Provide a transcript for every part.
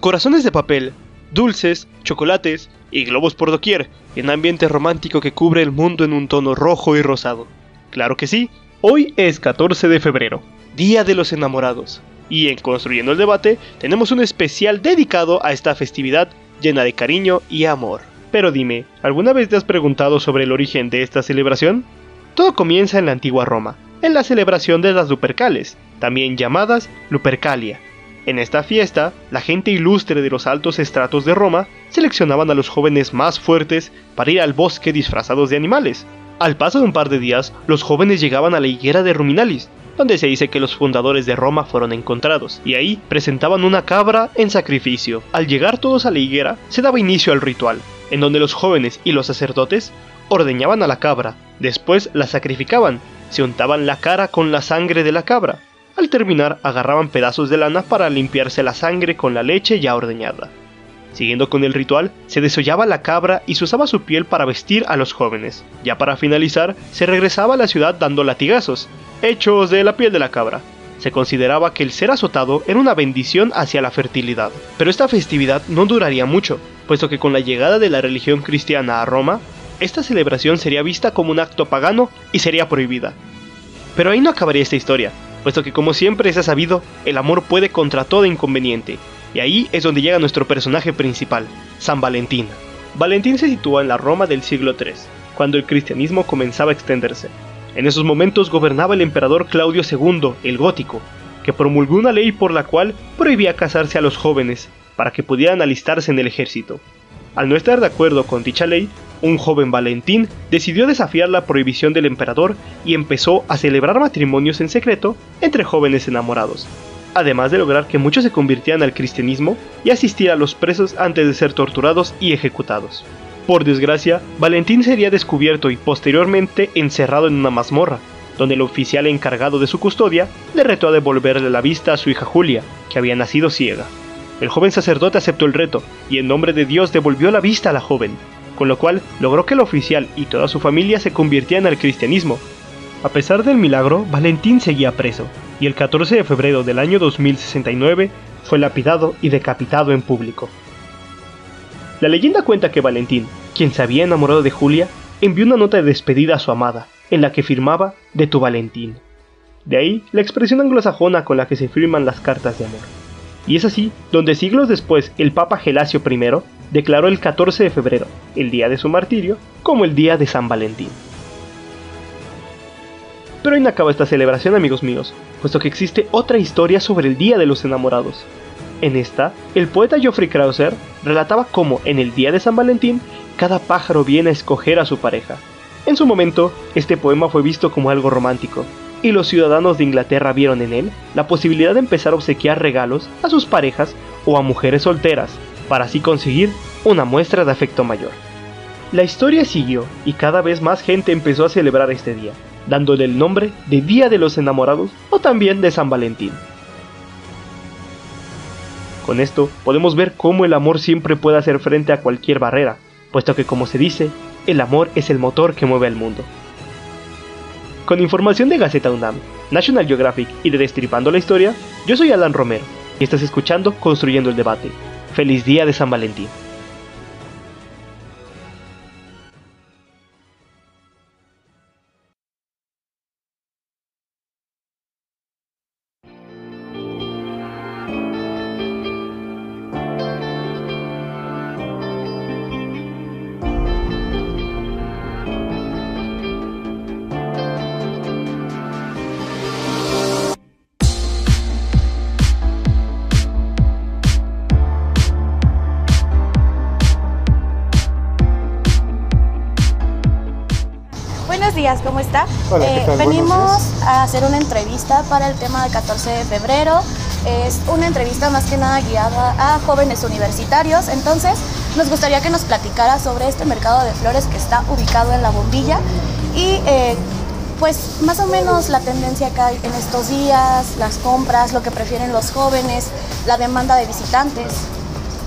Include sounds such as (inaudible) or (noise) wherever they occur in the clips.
Corazones de papel, dulces, chocolates y globos por doquier, en ambiente romántico que cubre el mundo en un tono rojo y rosado. Claro que sí, hoy es 14 de febrero, Día de los Enamorados, y en Construyendo el Debate tenemos un especial dedicado a esta festividad llena de cariño y amor. Pero dime, ¿alguna vez te has preguntado sobre el origen de esta celebración? Todo comienza en la antigua Roma, en la celebración de las Lupercales, también llamadas Lupercalia, en esta fiesta, la gente ilustre de los altos estratos de Roma seleccionaban a los jóvenes más fuertes para ir al bosque disfrazados de animales. Al paso de un par de días, los jóvenes llegaban a la higuera de Ruminalis, donde se dice que los fundadores de Roma fueron encontrados, y ahí presentaban una cabra en sacrificio. Al llegar todos a la higuera, se daba inicio al ritual, en donde los jóvenes y los sacerdotes ordeñaban a la cabra, después la sacrificaban, se untaban la cara con la sangre de la cabra, al terminar, agarraban pedazos de lana para limpiarse la sangre con la leche ya ordeñada. Siguiendo con el ritual, se desollaba la cabra y se usaba su piel para vestir a los jóvenes. Ya para finalizar, se regresaba a la ciudad dando latigazos, hechos de la piel de la cabra. Se consideraba que el ser azotado era una bendición hacia la fertilidad. Pero esta festividad no duraría mucho, puesto que con la llegada de la religión cristiana a Roma, esta celebración sería vista como un acto pagano y sería prohibida. Pero ahí no acabaría esta historia, puesto que como siempre se ha sabido, el amor puede contra todo inconveniente, y ahí es donde llega nuestro personaje principal, San Valentín. Valentín se sitúa en la Roma del siglo III, cuando el cristianismo comenzaba a extenderse. En esos momentos gobernaba el emperador Claudio II, el gótico, que promulgó una ley por la cual prohibía casarse a los jóvenes, para que pudieran alistarse en el ejército. Al no estar de acuerdo con dicha ley, un joven Valentín decidió desafiar la prohibición del emperador y empezó a celebrar matrimonios en secreto entre jóvenes enamorados, además de lograr que muchos se convirtieran al cristianismo y asistir a los presos antes de ser torturados y ejecutados. Por desgracia, Valentín sería descubierto y posteriormente encerrado en una mazmorra, donde el oficial encargado de su custodia le retó a devolverle la vista a su hija Julia, que había nacido ciega. El joven sacerdote aceptó el reto y en nombre de Dios devolvió la vista a la joven, con lo cual logró que el oficial y toda su familia se convirtieran al cristianismo. A pesar del milagro, Valentín seguía preso, y el 14 de febrero del año 2069 fue lapidado y decapitado en público. La leyenda cuenta que Valentín, quien se había enamorado de Julia, envió una nota de despedida a su amada, en la que firmaba de tu Valentín. De ahí la expresión anglosajona con la que se firman las cartas de amor. Y es así donde siglos después el Papa Gelasio I declaró el 14 de febrero, el día de su martirio, como el día de San Valentín. Pero ahí no acaba esta celebración, amigos míos, puesto que existe otra historia sobre el Día de los Enamorados. En esta, el poeta Geoffrey Krauser relataba cómo en el día de San Valentín cada pájaro viene a escoger a su pareja. En su momento, este poema fue visto como algo romántico, y los ciudadanos de Inglaterra vieron en él la posibilidad de empezar a obsequiar regalos a sus parejas o a mujeres solteras, para así conseguir una muestra de afecto mayor. La historia siguió y cada vez más gente empezó a celebrar este día, dándole el nombre de Día de los Enamorados o también de San Valentín. Con esto podemos ver cómo el amor siempre puede hacer frente a cualquier barrera, puesto que como se dice, el amor es el motor que mueve al mundo. Con información de Gaceta UNAM, National Geographic y de Destripando la Historia, yo soy Alan Romero y estás escuchando Construyendo el Debate. Feliz día de San Valentín. Días, ¿cómo está? Hola, ¿qué Eh, tal? Venimos a hacer una entrevista para el tema del 14 de febrero. Es una entrevista más que nada guiada a jóvenes universitarios. Entonces, nos gustaría que nos platicara sobre este mercado de flores que está ubicado en la bombilla y eh, pues más o menos la tendencia que hay en estos días, las compras, lo que prefieren los jóvenes, la demanda de visitantes.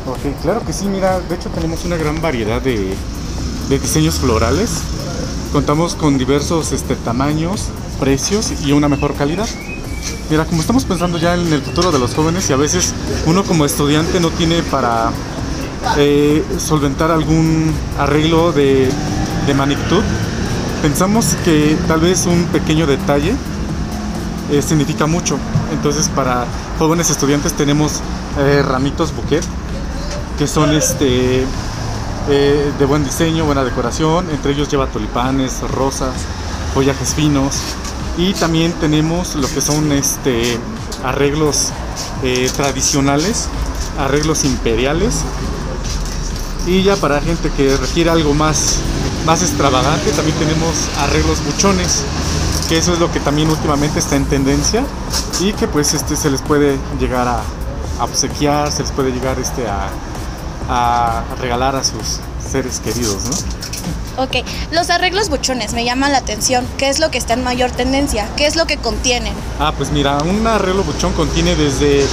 Ok, claro que sí, mira, de hecho tenemos una gran variedad de, de diseños florales. Contamos con diversos este, tamaños, precios y una mejor calidad. Mira, como estamos pensando ya en el futuro de los jóvenes y a veces uno como estudiante no tiene para eh, solventar algún arreglo de, magnitud, pensamos que tal vez un pequeño detalle eh, significa mucho. Entonces para jóvenes estudiantes tenemos eh, ramitos bouquet que son este eh, de buen diseño, buena decoración. Entre ellos lleva tulipanes, rosas, follajes finos y también tenemos lo que son este arreglos eh, tradicionales, arreglos imperiales y ya para gente que requiere algo más más extravagante también tenemos arreglos buchones que eso es lo que también últimamente está en tendencia y que pues este se les puede llegar a, a obsequiar, se les puede llegar este a, a regalar a sus seres queridos, ¿no? Ok, los arreglos buchones me llaman la atención. ¿Qué es lo que está en mayor tendencia? ¿Qué es lo que contienen? Ah, pues mira, un arreglo buchón contiene desde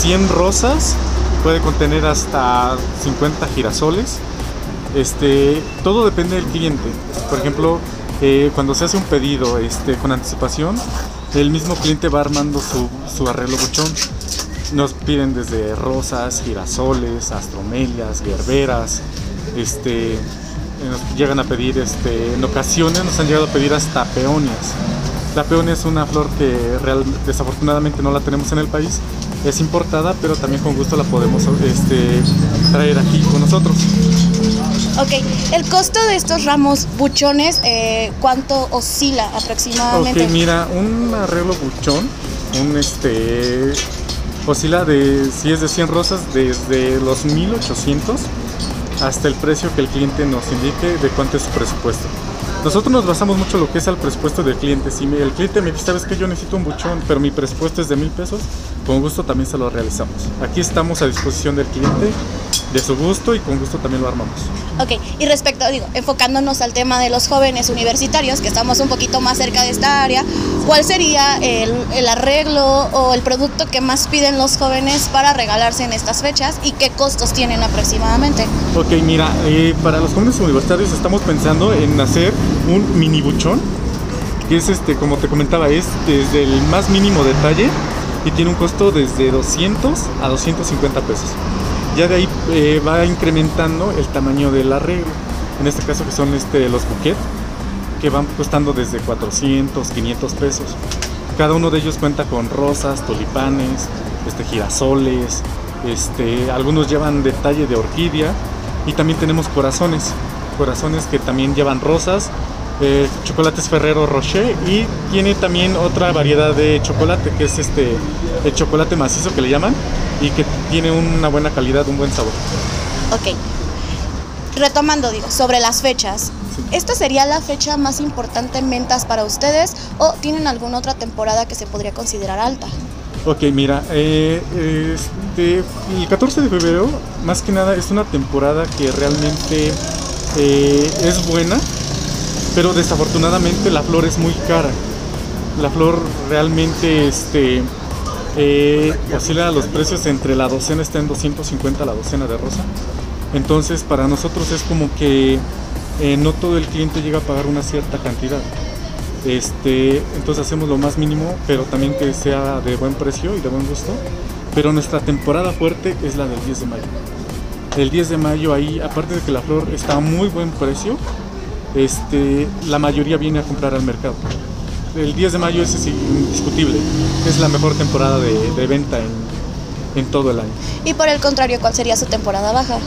100 rosas, puede contener hasta 50 girasoles. Este, todo depende del cliente. Por ejemplo, eh, cuando se hace un pedido este, con anticipación, el mismo cliente va armando su, su arreglo buchón. Nos piden desde rosas, girasoles, astromelias, gerberas, este, nos llegan a pedir, este, en ocasiones nos han llegado a pedir hasta peonias. La peonia es una flor que real- desafortunadamente no la tenemos en el país, es importada, pero también con gusto la podemos este, traer aquí con nosotros. Ok, el costo de estos ramos buchones, eh, ¿cuánto oscila aproximadamente? Ok, mira, un arreglo buchón, un este oscila de si es de 100 rosas desde los 1800 hasta el precio que el cliente nos indique de cuánto es su presupuesto. Nosotros nos basamos mucho en lo que es al presupuesto del cliente. Si el cliente me dice, sabes que yo necesito un buchón, pero mi presupuesto es de mil pesos, con gusto también se lo realizamos. Aquí estamos a disposición del cliente, de su gusto y con gusto también lo armamos. Ok, y respecto, digo, enfocándonos al tema de los jóvenes universitarios, que estamos un poquito más cerca de esta área, ¿cuál sería el, el arreglo o el producto que más piden los jóvenes para regalarse en estas fechas y qué costos tienen aproximadamente? Ok, mira, eh, para los jóvenes universitarios estamos pensando en hacer un mini buchón, que es este, como te comentaba, es desde el más mínimo detalle y tiene un costo desde 200 a 250 pesos. Ya de ahí eh, va incrementando el tamaño del arreglo. En este caso que son este, los bouquets, que van costando desde 400, 500 pesos. Cada uno de ellos cuenta con rosas, tulipanes, este, girasoles, este, algunos llevan detalle de orquídea y también tenemos corazones, corazones que también llevan rosas, eh, chocolates Ferrero Rocher y tiene también otra variedad de chocolate que es este el chocolate macizo que le llaman y que tiene una buena calidad, un buen sabor. Ok, retomando, digo, sobre las fechas. ¿Esta sería la fecha más importante en ventas para ustedes o tienen alguna otra temporada que se podría considerar alta? Ok, mira, eh, este, el 14 de febrero, más que nada, es una temporada que realmente eh, es buena, pero desafortunadamente la flor es muy cara. La flor realmente este, eh, oscila los precios entre la docena, está en 250 la docena de rosa. Entonces, para nosotros es como que eh, no todo el cliente llega a pagar una cierta cantidad. Este, entonces hacemos lo más mínimo, pero también que sea de buen precio y de buen gusto. Pero nuestra temporada fuerte es la del 10 de mayo. El 10 de mayo ahí, aparte de que la flor está a muy buen precio, este, la mayoría viene a comprar al mercado. El 10 de mayo ese es indiscutible, es la mejor temporada de, de venta en, en todo el año. Y por el contrario, ¿cuál sería su temporada baja?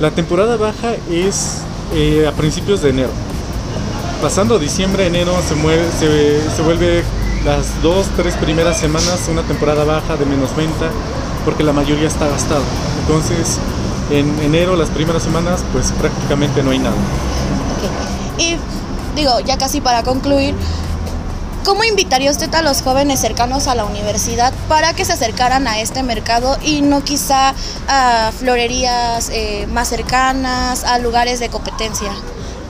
La temporada baja es eh, a principios de enero. Pasando diciembre, enero se, mueve, se, se vuelve las dos, tres primeras semanas una temporada baja de menos venta porque la mayoría está gastado. Entonces, en enero, las primeras semanas, pues prácticamente no hay nada. Ok. Y digo, ya casi para concluir, ¿cómo invitaría usted a los jóvenes cercanos a la universidad para que se acercaran a este mercado y no quizá a florerías eh, más cercanas, a lugares de competencia?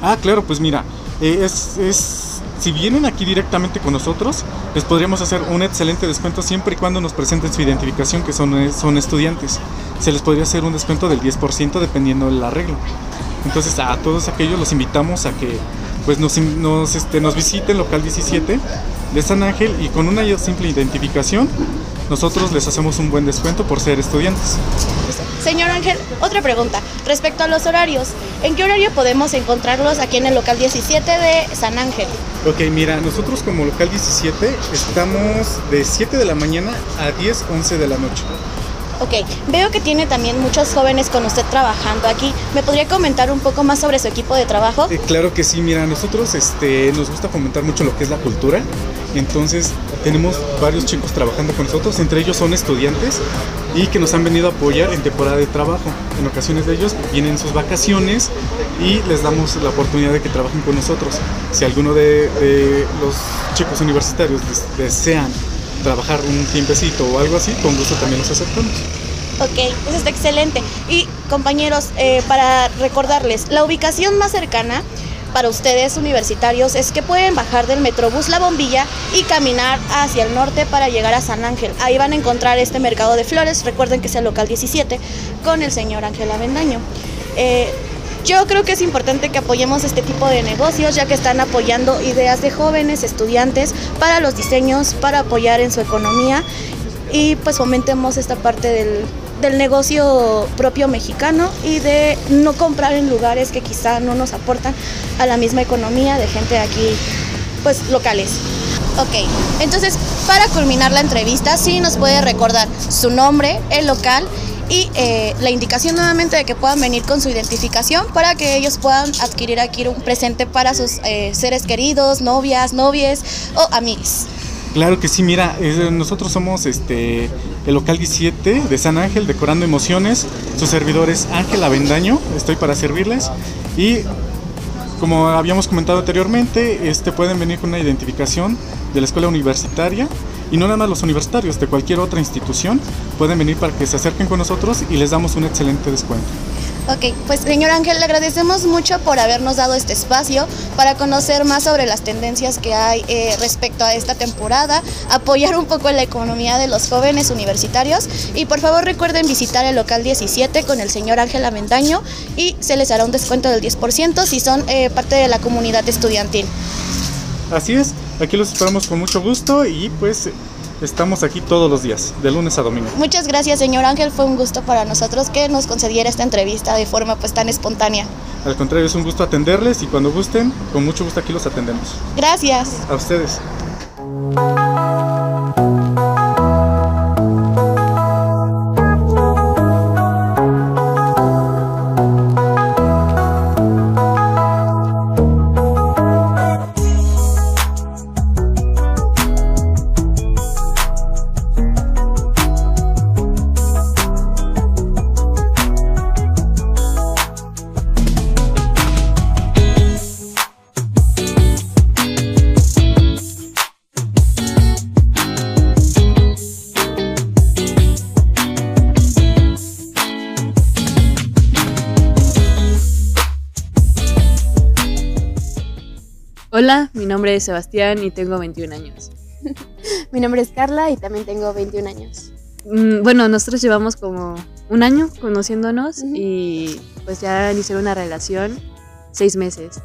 Ah, claro, pues mira, eh, es, es- si vienen aquí directamente con nosotros, les podríamos hacer un excelente descuento siempre y cuando nos presenten su identificación, que son, eh, son estudiantes. Se les podría hacer un descuento del 10% dependiendo del arreglo. Entonces a todos aquellos los invitamos a que pues nos, nos, este, nos visiten local 17 de San Ángel y con una simple identificación nosotros les hacemos un buen descuento por ser estudiantes. Señor Ángel, otra pregunta. Respecto a los horarios, ¿en qué horario podemos encontrarlos aquí en el local 17 de San Ángel? Ok, mira, nosotros como local 17 estamos de 7 de la mañana a 10, 11 de la noche. Ok, veo que tiene también muchos jóvenes con usted trabajando aquí. ¿Me podría comentar un poco más sobre su equipo de trabajo? Eh, claro que sí, mira, nosotros este, nos gusta fomentar mucho lo que es la cultura. Entonces tenemos varios chicos trabajando con nosotros, entre ellos son estudiantes y que nos han venido a apoyar en temporada de trabajo. En ocasiones de ellos vienen sus vacaciones y les damos la oportunidad de que trabajen con nosotros. Si alguno de, de los chicos universitarios des- desean trabajar un tiempecito o algo así, con gusto también los aceptamos. Ok, eso está excelente. Y compañeros, eh, para recordarles, la ubicación más cercana para ustedes universitarios es que pueden bajar del Metrobús La Bombilla y caminar hacia el norte para llegar a San Ángel. Ahí van a encontrar este mercado de flores, recuerden que es el local 17, con el señor Ángel Avendaño. Eh, yo creo que es importante que apoyemos este tipo de negocios, ya que están apoyando ideas de jóvenes, estudiantes, para los diseños, para apoyar en su economía y pues fomentemos esta parte del, del negocio propio mexicano y de no comprar en lugares que quizá no nos aportan a la misma economía de gente aquí pues locales. Ok, entonces para culminar la entrevista, sí nos puede recordar su nombre, el local y eh, la indicación nuevamente de que puedan venir con su identificación para que ellos puedan adquirir aquí un presente para sus eh, seres queridos, novias, novies o amigos. Claro que sí, mira, nosotros somos este el local 17 de San Ángel, decorando emociones. Su servidor es Ángel Avendaño, estoy para servirles. Y como habíamos comentado anteriormente, este pueden venir con una identificación de la escuela universitaria. Y no nada más los universitarios, de cualquier otra institución, pueden venir para que se acerquen con nosotros y les damos un excelente descuento. Ok, pues señor Ángel, le agradecemos mucho por habernos dado este espacio para conocer más sobre las tendencias que hay eh, respecto a esta temporada, apoyar un poco la economía de los jóvenes universitarios y por favor recuerden visitar el local 17 con el señor Ángel Avendaño y se les hará un descuento del 10% si son eh, parte de la comunidad estudiantil. Así es, aquí los esperamos con mucho gusto y pues estamos aquí todos los días, de lunes a domingo. Muchas gracias señor Ángel, fue un gusto para nosotros que nos concediera esta entrevista de forma pues tan espontánea. Al contrario, es un gusto atenderles y cuando gusten, con mucho gusto aquí los atendemos. Gracias. A ustedes. Nombre es Sebastián y tengo 21 años. (laughs) Mi nombre es Carla y también tengo 21 años. Mm, Bueno, nosotros llevamos como un año conociéndonos Ujú. y pues ya iniciaron una relación seis meses.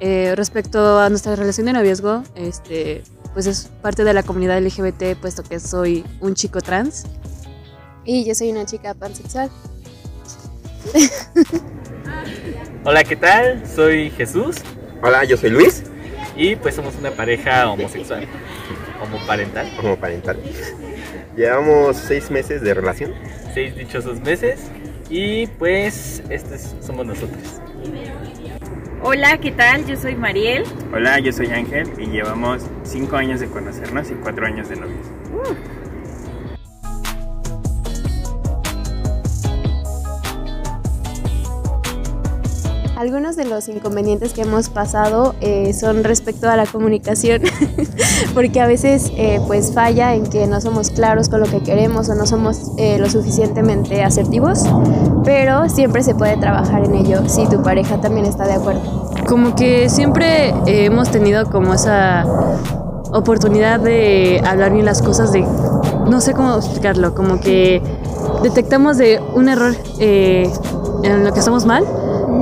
Eh, respecto a nuestra relación de noviazgo, este, pues es parte de la comunidad LGBT, puesto que soy un chico trans. Y yo soy una chica pansexual. Hola, ¿qué tal? Soy Jesús Hola, yo soy Luis, y pues somos una pareja homosexual, homoparental, como parental. Llevamos seis meses de relación. seis dichosos meses y pues estos somos nosotros. Hola, ¿qué tal? Yo soy Mariel. Hola, yo soy Ángel y llevamos 5 años de conocernos y 4 años de novios. Algunos de los inconvenientes que hemos pasado eh, son respecto a la comunicación, (laughs) porque a veces eh, pues falla en que no somos claros con lo que queremos o no somos eh, lo suficientemente asertivos, pero siempre se puede trabajar en ello si tu pareja también está de acuerdo. Como que siempre eh, hemos tenido como esa oportunidad de hablar bien las cosas de, no sé cómo explicarlo, como que detectamos de un error eh, en lo que estamos mal,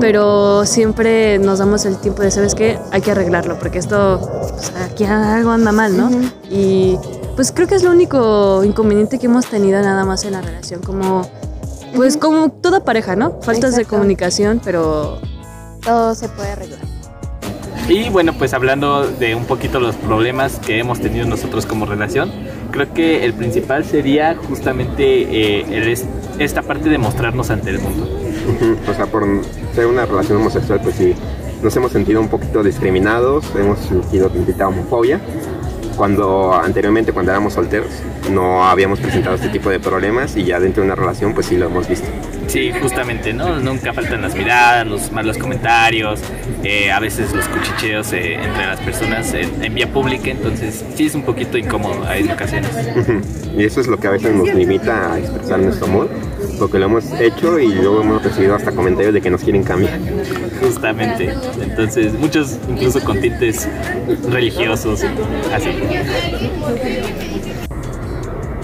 pero siempre nos damos el tiempo de, ¿sabes qué? Hay que arreglarlo, porque esto, pues, aquí algo anda mal, ¿no? Y pues creo que es lo único inconveniente que hemos tenido nada más en la relación, como, pues como toda pareja, ¿no? Faltas de comunicación, pero Todo se puede arreglar. Y bueno, pues hablando de un poquito los problemas que hemos tenido nosotros como relación, creo que el principal sería justamente eh, el esta parte de mostrarnos ante el mundo. (laughs) O sea, por ser una relación homosexual, pues sí, nos hemos sentido un poquito discriminados, hemos sentido tantita homofobia. Cuando anteriormente, cuando éramos solteros, no habíamos presentado este tipo de problemas y ya dentro de una relación, pues sí lo hemos visto. Sí, justamente, ¿no? Nunca faltan las miradas, los malos comentarios, eh, a veces los cuchicheos eh, entre las personas en, en vía pública, entonces sí es un poquito incómodo en ocasiones. (laughs) Y eso es lo que a veces nos limita a expresar nuestro amor, porque lo hemos hecho y luego hemos recibido hasta comentarios de que nos quieren cambiar. Justamente, entonces muchos incluso con tintes religiosos, así.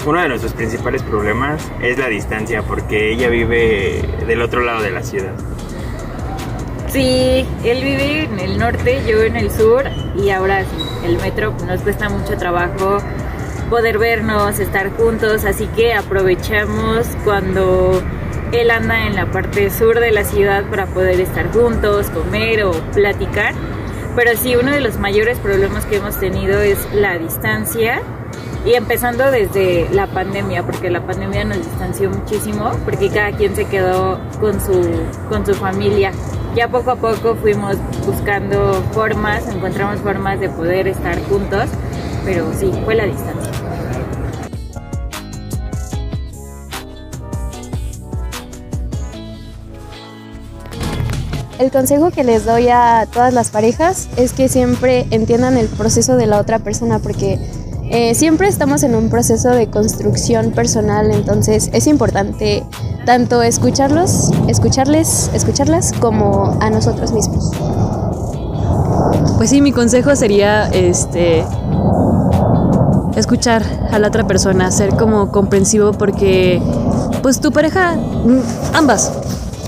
Uno de nuestros principales problemas es la distancia, porque ella vive del otro lado de la ciudad. Sí, él vive en el norte, yo en el sur y ahora sí, el metro nos cuesta mucho trabajo poder vernos, estar juntos, así que aprovechamos cuando él anda en la parte sur de la ciudad para poder estar juntos, comer o platicar. Pero sí, uno de los mayores problemas que hemos tenido es la distancia y empezando desde la pandemia, porque la pandemia nos distanció muchísimo, porque cada quien se quedó con su, con su familia. Ya poco a poco fuimos buscando formas, encontramos formas de poder estar juntos, pero sí, fue la distancia. El consejo que les doy a todas las parejas es que siempre entiendan el proceso de la otra persona porque eh, siempre estamos en un proceso de construcción personal, entonces es importante tanto escucharlos, escucharles, escucharlas como a nosotros mismos. Pues sí, mi consejo sería este escuchar a la otra persona, ser como comprensivo porque pues tu pareja mm, ambas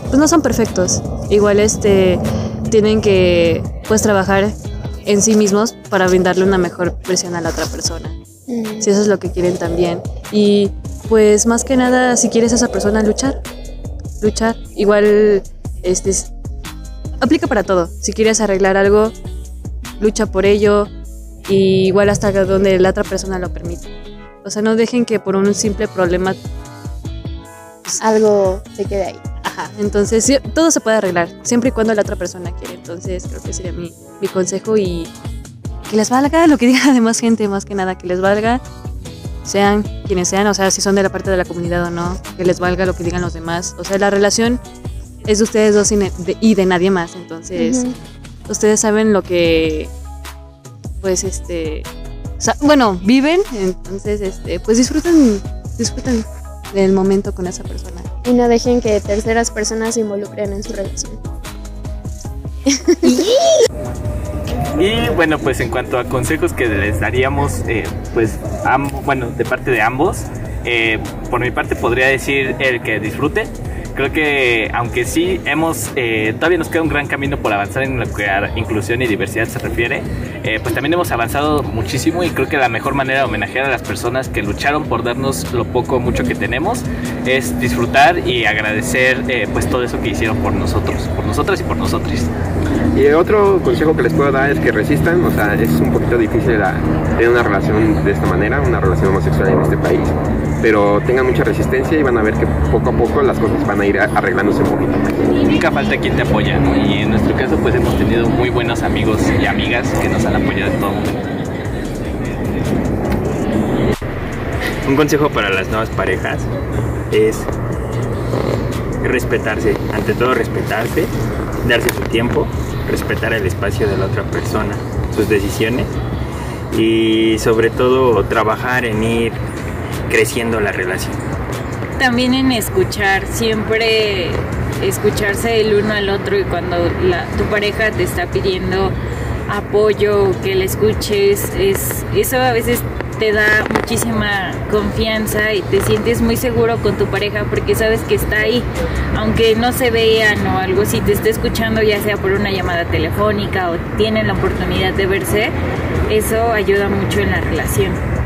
pues no son perfectos. Igual este tienen que pues trabajar en sí mismos para brindarle una mejor versión a la otra persona. Si eso es lo que quieren también. Y pues más que nada si quieres a esa persona luchar, luchar. Igual este es- aplica para todo. Si quieres arreglar algo, lucha por ello y igual hasta donde la otra persona lo permite. O sea, no dejen que por un simple problema algo se quede ahí. Ajá, entonces sí, todo se puede arreglar, siempre y cuando la otra persona quiere. Entonces creo que sería mi, mi consejo y que les valga lo que diga la demás gente, más que nada, que les valga, sean quienes sean, o sea, si son de la parte de la comunidad o no, que les valga lo que digan los demás. O sea, la relación es de ustedes dos y de, y de nadie más, entonces ustedes saben lo que, pues, este, bueno, viven, entonces, este, pues disfruten, disfruten del momento con esa persona. Y no dejen que terceras personas se involucren en su relación. (laughs) Y bueno, pues en cuanto a consejos que les daríamos, eh, pues bueno, de parte de ambos, eh, por mi parte podría decir el que disfrute. Creo que aunque sí hemos, eh, todavía nos queda un gran camino por avanzar en lo que a inclusión y diversidad se refiere, eh, pues también hemos avanzado muchísimo y creo que la mejor manera de homenajear a las personas que lucharon por darnos lo poco o mucho que tenemos es disfrutar y agradecer eh, pues todo eso que hicieron por nosotros, por nosotras y por nosotros. Y otro consejo que les puedo dar es que resistan, o sea, es un poquito difícil la- tener una relación de esta manera, una relación homosexual en este país, pero tengan mucha resistencia y van a ver que poco a poco las cosas van a ir arreglándose un poquito más. nunca falta quien te apoya, ¿no? Y en nuestro caso, pues hemos tenido muy buenos amigos y amigas que nos han apoyado en todo momento. Un consejo para las nuevas parejas es respetarse, ante todo respetarse, darse su tiempo, respetar el espacio de la otra persona, sus decisiones y sobre todo trabajar en ir creciendo la relación. También en escuchar, siempre escucharse el uno al otro y cuando la, tu pareja te está pidiendo apoyo, que le escuches, es, eso a veces te da muchísima confianza y te sientes muy seguro con tu pareja porque sabes que está ahí, aunque no se vean o algo, si te está escuchando ya sea por una llamada telefónica o tienen la oportunidad de verse, eso ayuda mucho en la relación.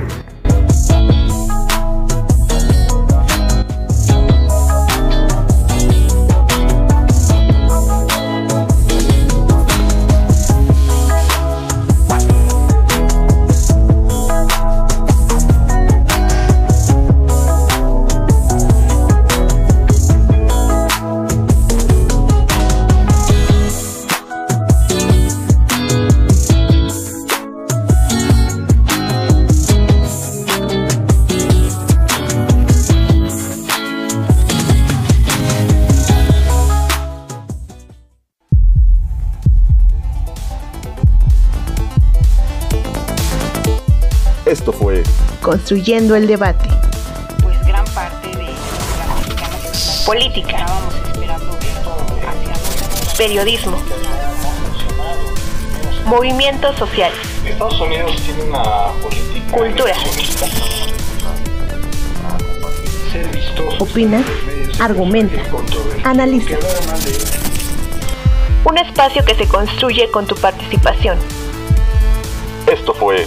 Esto fue Construyendo el debate. Pues gran parte de la Política. estábamos esperando esto hacia Periodismo. Movimientos sociales. Estados Unidos tiene una política Cultura. Opina, argumenta, analiza. Un espacio que se construye con tu participación. Esto fue